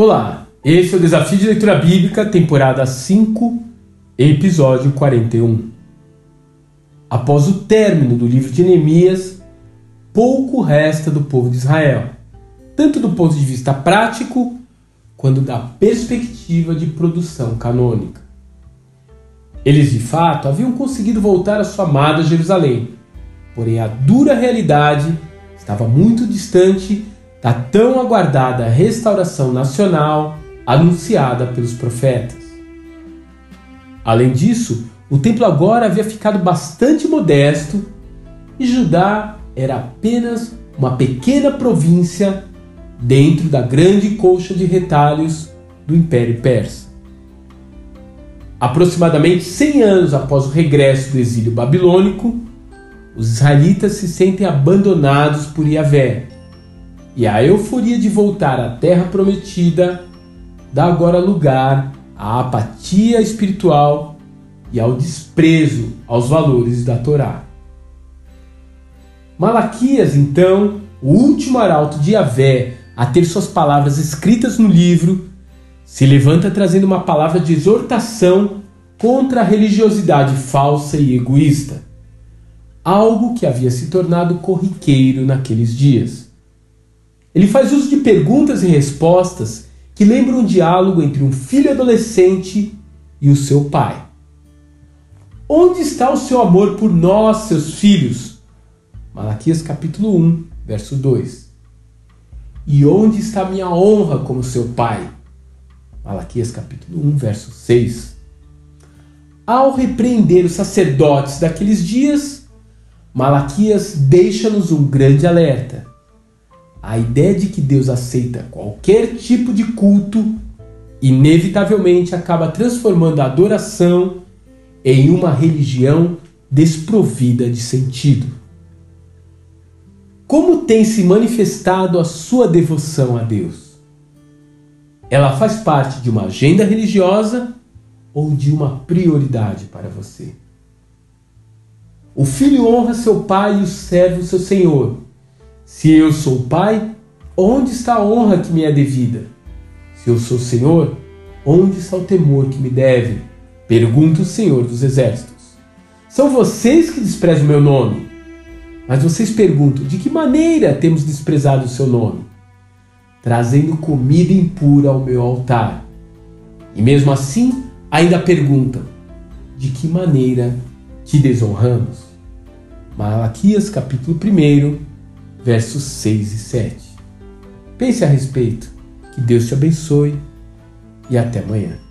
Olá, esse é o Desafio de Leitura Bíblica, temporada 5, episódio 41. Após o término do livro de Neemias, pouco resta do povo de Israel, tanto do ponto de vista prático quanto da perspectiva de produção canônica. Eles de fato haviam conseguido voltar à sua amada Jerusalém, porém a dura realidade estava muito distante da tão aguardada restauração nacional anunciada pelos profetas. Além disso, o templo agora havia ficado bastante modesto e Judá era apenas uma pequena província dentro da grande colcha de retalhos do Império Persa. Aproximadamente 100 anos após o regresso do exílio babilônico, os israelitas se sentem abandonados por Yahvé e a euforia de voltar à terra prometida dá agora lugar à apatia espiritual e ao desprezo aos valores da Torá. Malaquias, então, o último arauto de Yahvé a ter suas palavras escritas no livro, se levanta trazendo uma palavra de exortação contra a religiosidade falsa e egoísta, algo que havia se tornado corriqueiro naqueles dias. Ele faz uso de perguntas e respostas que lembram um diálogo entre um filho adolescente e o seu pai. Onde está o seu amor por nós, seus filhos? Malaquias capítulo 1, verso 2. E onde está minha honra como seu pai? Malaquias capítulo 1, verso 6. Ao repreender os sacerdotes daqueles dias, Malaquias deixa-nos um grande alerta a ideia de que Deus aceita qualquer tipo de culto inevitavelmente acaba transformando a adoração em uma religião desprovida de sentido. Como tem se manifestado a sua devoção a Deus? Ela faz parte de uma agenda religiosa ou de uma prioridade para você? O filho honra seu pai e o servo seu senhor se eu sou pai, onde está a honra que me é devida? Se eu sou Senhor, onde está o temor que me deve? Pergunta o Senhor dos Exércitos. São vocês que desprezam meu nome. Mas vocês perguntam: de que maneira temos desprezado o seu nome? Trazendo comida impura ao meu altar. E mesmo assim, ainda perguntam: de que maneira te desonramos? Malaquias capítulo 1, versos 6 e 7. Pense a respeito. Que Deus te abençoe e até amanhã.